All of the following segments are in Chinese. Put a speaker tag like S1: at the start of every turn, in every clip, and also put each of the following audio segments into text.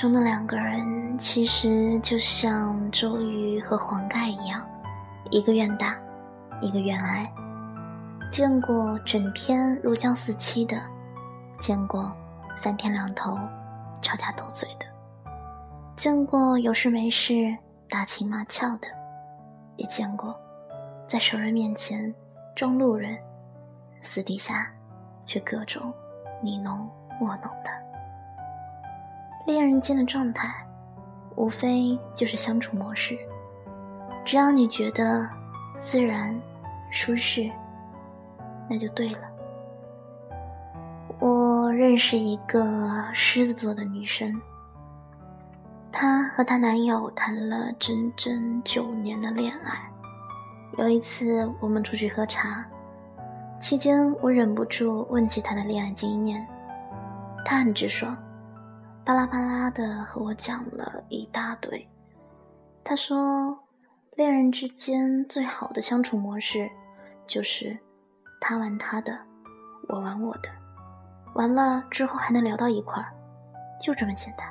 S1: 中的两个人，其实就像周瑜和黄盖一样，一个愿打，一个愿挨。见过整天如胶似漆的，见过三天两头吵架斗嘴的，见过有事没事打情骂俏的，也见过在熟人面前装路人，私底下却各种你侬我侬的。恋人间的状态，无非就是相处模式。只要你觉得自然、舒适，那就对了。我认识一个狮子座的女生，她和她男友谈了整整九年的恋爱。有一次我们出去喝茶，期间我忍不住问起她的恋爱经验，她很直爽。巴拉巴拉的和我讲了一大堆。他说，恋人之间最好的相处模式，就是他玩他的，我玩我的，完了之后还能聊到一块儿，就这么简单。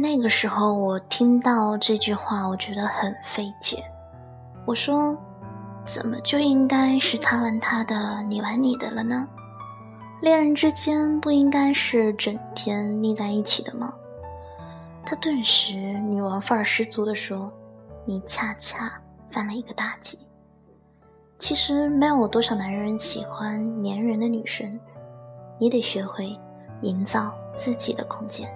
S1: 那个时候，我听到这句话，我觉得很费解。我说：“怎么就应该是他玩他的，你玩你的了呢？恋人之间不应该是整天腻在一起的吗？”他顿时女王范儿十足地说：“你恰恰犯了一个大忌。其实没有多少男人喜欢粘人的女生，你得学会营造自己的空间。”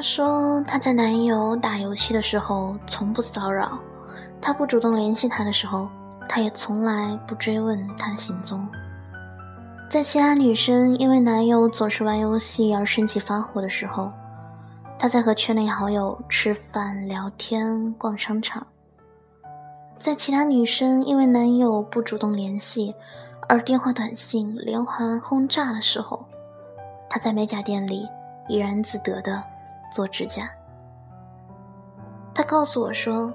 S1: 她说她在男友打游戏的时候从不骚扰，他不主动联系他的时候，她也从来不追问他的行踪。在其他女生因为男友总是玩游戏而生气发火的时候，她在和圈内好友吃饭聊天、逛商场。在其他女生因为男友不主动联系而电话短信连环轰炸的时候，她在美甲店里怡然自得的。做指甲，他告诉我说：“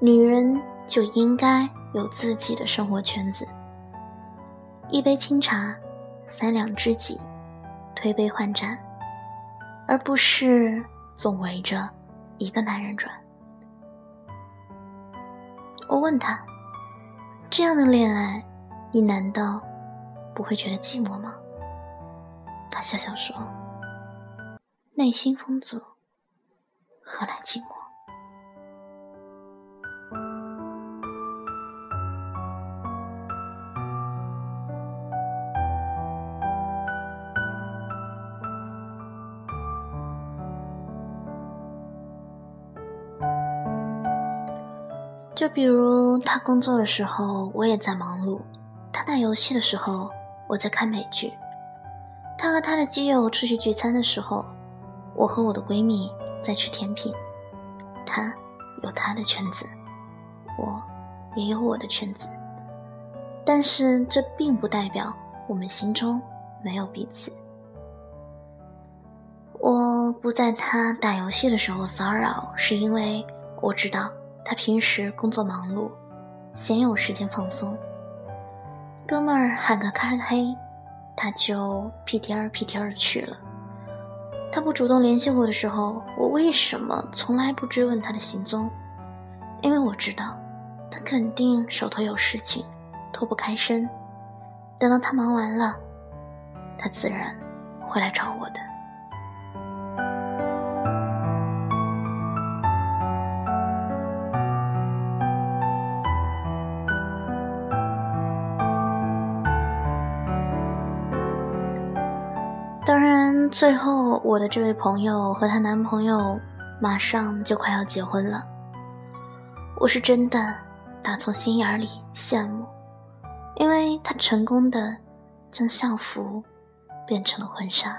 S1: 女人就应该有自己的生活圈子，一杯清茶，三两知己，推杯换盏，而不是总围着一个男人转。”我问他：“这样的恋爱，你难道不会觉得寂寞吗？”他笑笑说。内心丰足，何来寂寞？就比如他工作的时候，我也在忙碌；他打游戏的时候，我在看美剧；他和他的基友出去聚餐的时候。我和我的闺蜜在吃甜品，她有她的圈子，我也有我的圈子，但是这并不代表我们心中没有彼此。我不在他打游戏的时候骚扰，是因为我知道他平时工作忙碌，鲜有时间放松。哥们儿喊个开黑，他就屁颠儿屁颠儿去了。他不主动联系我的时候，我为什么从来不追问他的行踪？因为我知道，他肯定手头有事情，脱不开身。等到他忙完了，他自然会来找我的。最后我的这位朋友和她男朋友马上就快要结婚了。我是真的打从心眼里羡慕，因为他成功的将校服变成了婚纱。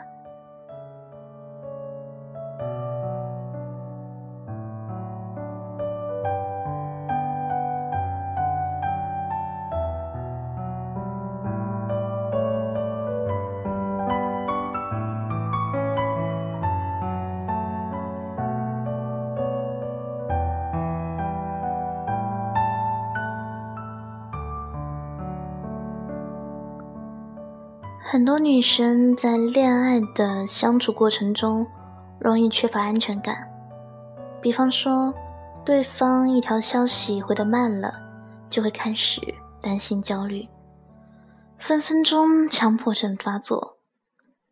S1: 很多女生在恋爱的相处过程中，容易缺乏安全感。比方说，对方一条消息回的慢了，就会开始担心焦虑，分分钟强迫症发作，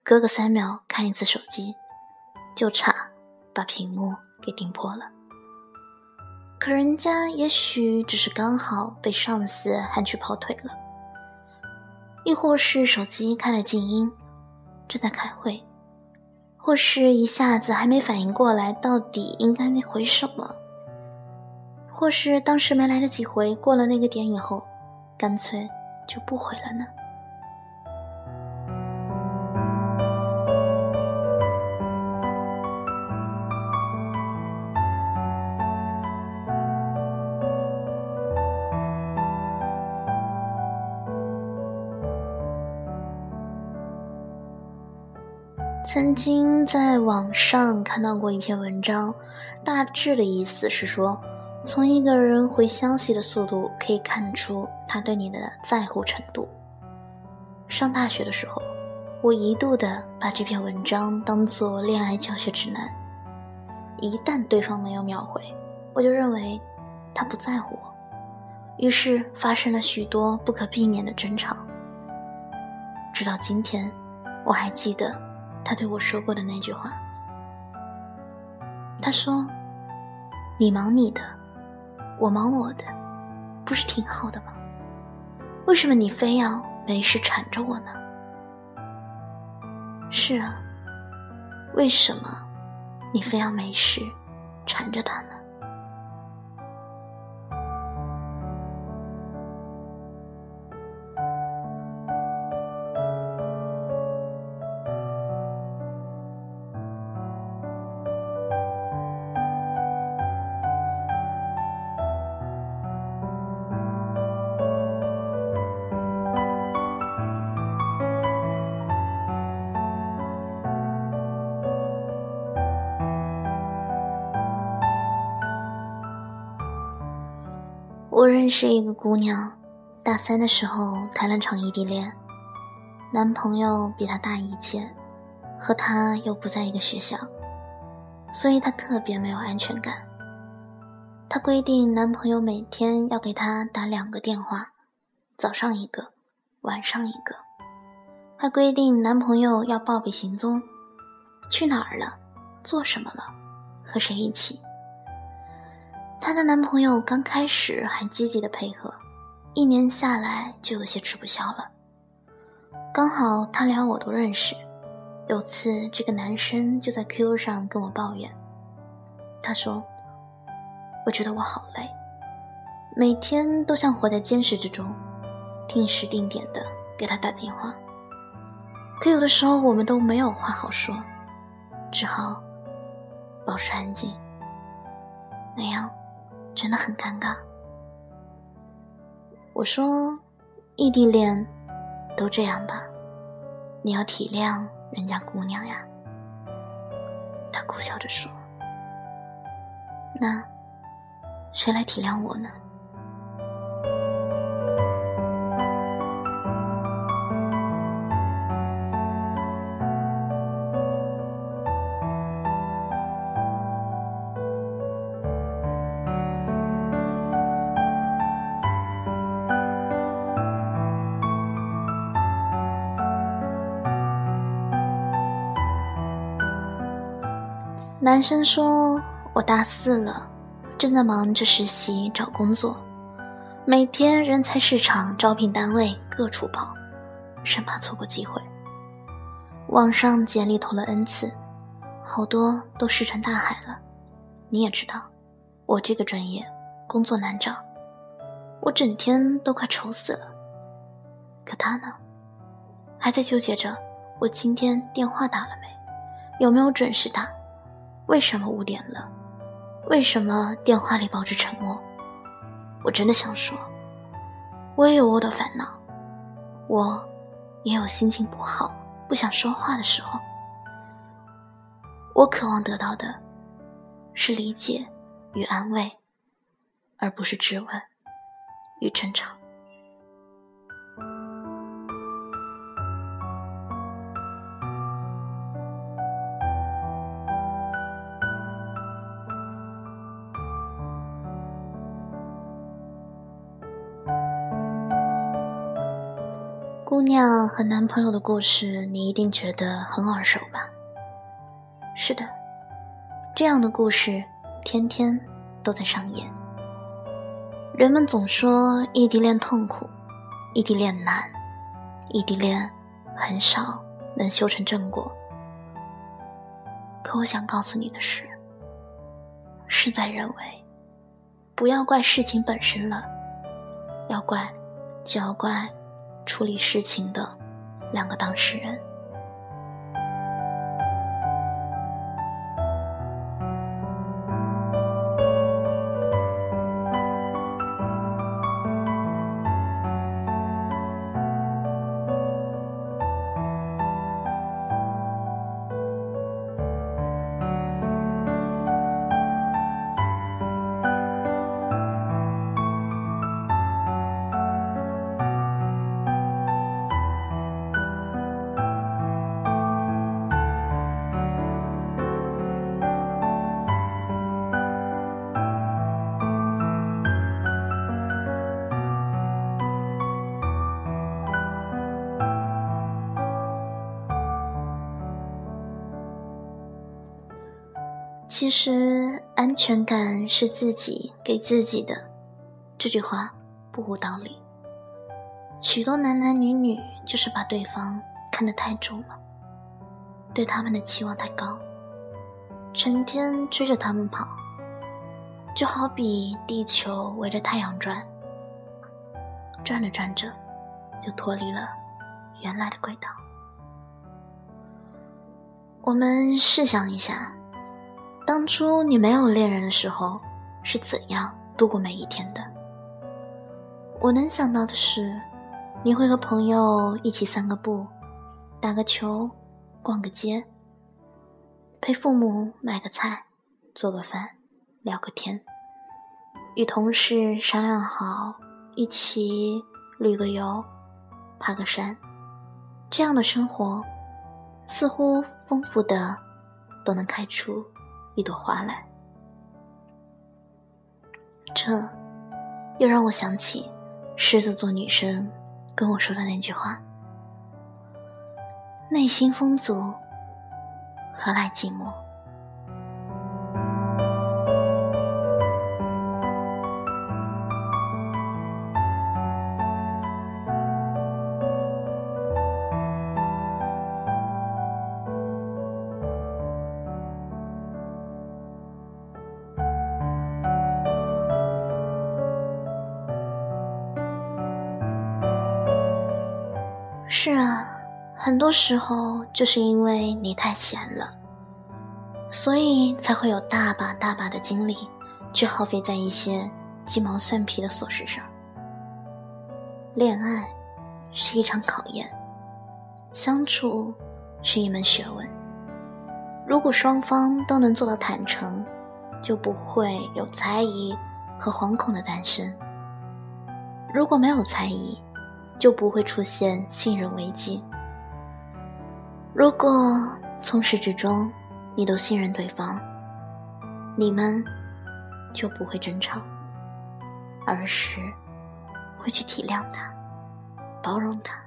S1: 隔个三秒看一次手机，就差把屏幕给盯破了。可人家也许只是刚好被上司喊去跑腿了。亦或是手机开了静音，正在开会；或是一下子还没反应过来到底应该回什么；或是当时没来得及回，过了那个点以后，干脆就不回了呢。曾经在网上看到过一篇文章，大致的意思是说，从一个人回消息的速度可以看出他对你的在乎程度。上大学的时候，我一度的把这篇文章当做恋爱教学指南，一旦对方没有秒回，我就认为他不在乎我，于是发生了许多不可避免的争吵。直到今天，我还记得。他对我说过的那句话，他说：“你忙你的，我忙我的，不是挺好的吗？为什么你非要没事缠着我呢？”是啊，为什么你非要没事缠着他呢？我认识一个姑娘，大三的时候谈了场异地恋，男朋友比她大一届，和她又不在一个学校，所以她特别没有安全感。她规定男朋友每天要给她打两个电话，早上一个，晚上一个，还规定男朋友要报备行踪，去哪儿了，做什么了，和谁一起。她的男朋友刚开始还积极的配合，一年下来就有些吃不消了。刚好他俩我都认识，有次这个男生就在 QQ 上跟我抱怨，他说：“我觉得我好累，每天都像活在监视之中，定时定点的给他打电话，可有的时候我们都没有话好说，只好保持安静，那样。”真的很尴尬。我说，异地恋都这样吧，你要体谅人家姑娘呀。他苦笑着说：“那谁来体谅我呢？男生说：“我大四了，正在忙着实习找工作，每天人才市场、招聘单位各处跑，生怕错过机会。网上简历投了 n 次，好多都石沉大海了。你也知道，我这个专业工作难找，我整天都快愁死了。可他呢，还在纠结着我今天电话打了没，有没有准时打。”为什么五点了？为什么电话里保持沉默？我真的想说，我也有我的烦恼，我也有心情不好、不想说话的时候。我渴望得到的是理解与安慰，而不是质问与争吵。姑娘和男朋友的故事，你一定觉得很耳熟吧？是的，这样的故事天天都在上演。人们总说异地恋痛苦，异地恋难，异地恋很少能修成正果。可我想告诉你的是，事在人为，不要怪事情本身了，要怪就要怪。处理事情的两个当事人。其实，安全感是自己给自己的，这句话不无道理。许多男男女女就是把对方看得太重了，对他们的期望太高，成天追着他们跑，就好比地球围着太阳转，转着转着就脱离了原来的轨道。我们试想一下。当初你没有恋人的时候，是怎样度过每一天的？我能想到的是，你会和朋友一起散个步，打个球，逛个街，陪父母买个菜，做个饭，聊个天，与同事商量好一起旅个游，爬个山。这样的生活，似乎丰富的都能开出。一朵花来，这又让我想起狮子座女生跟我说的那句话：“内心丰足，何来寂寞？”很多时候就是因为你太闲了，所以才会有大把大把的精力去耗费在一些鸡毛蒜皮的琐事上。恋爱是一场考验，相处是一门学问。如果双方都能做到坦诚，就不会有猜疑和惶恐的诞生。如果没有猜疑，就不会出现信任危机。如果从始至终你都信任对方，你们就不会争吵，而是会去体谅他，包容他。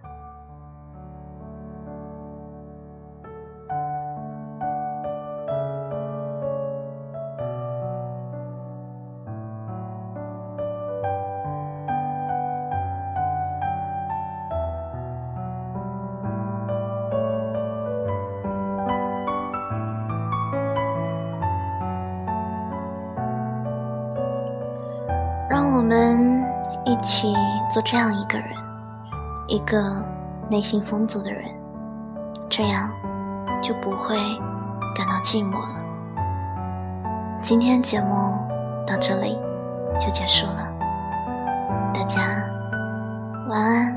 S1: 我们一起做这样一个人，一个内心丰足的人，这样就不会感到寂寞了。今天节目到这里就结束了，大家晚安，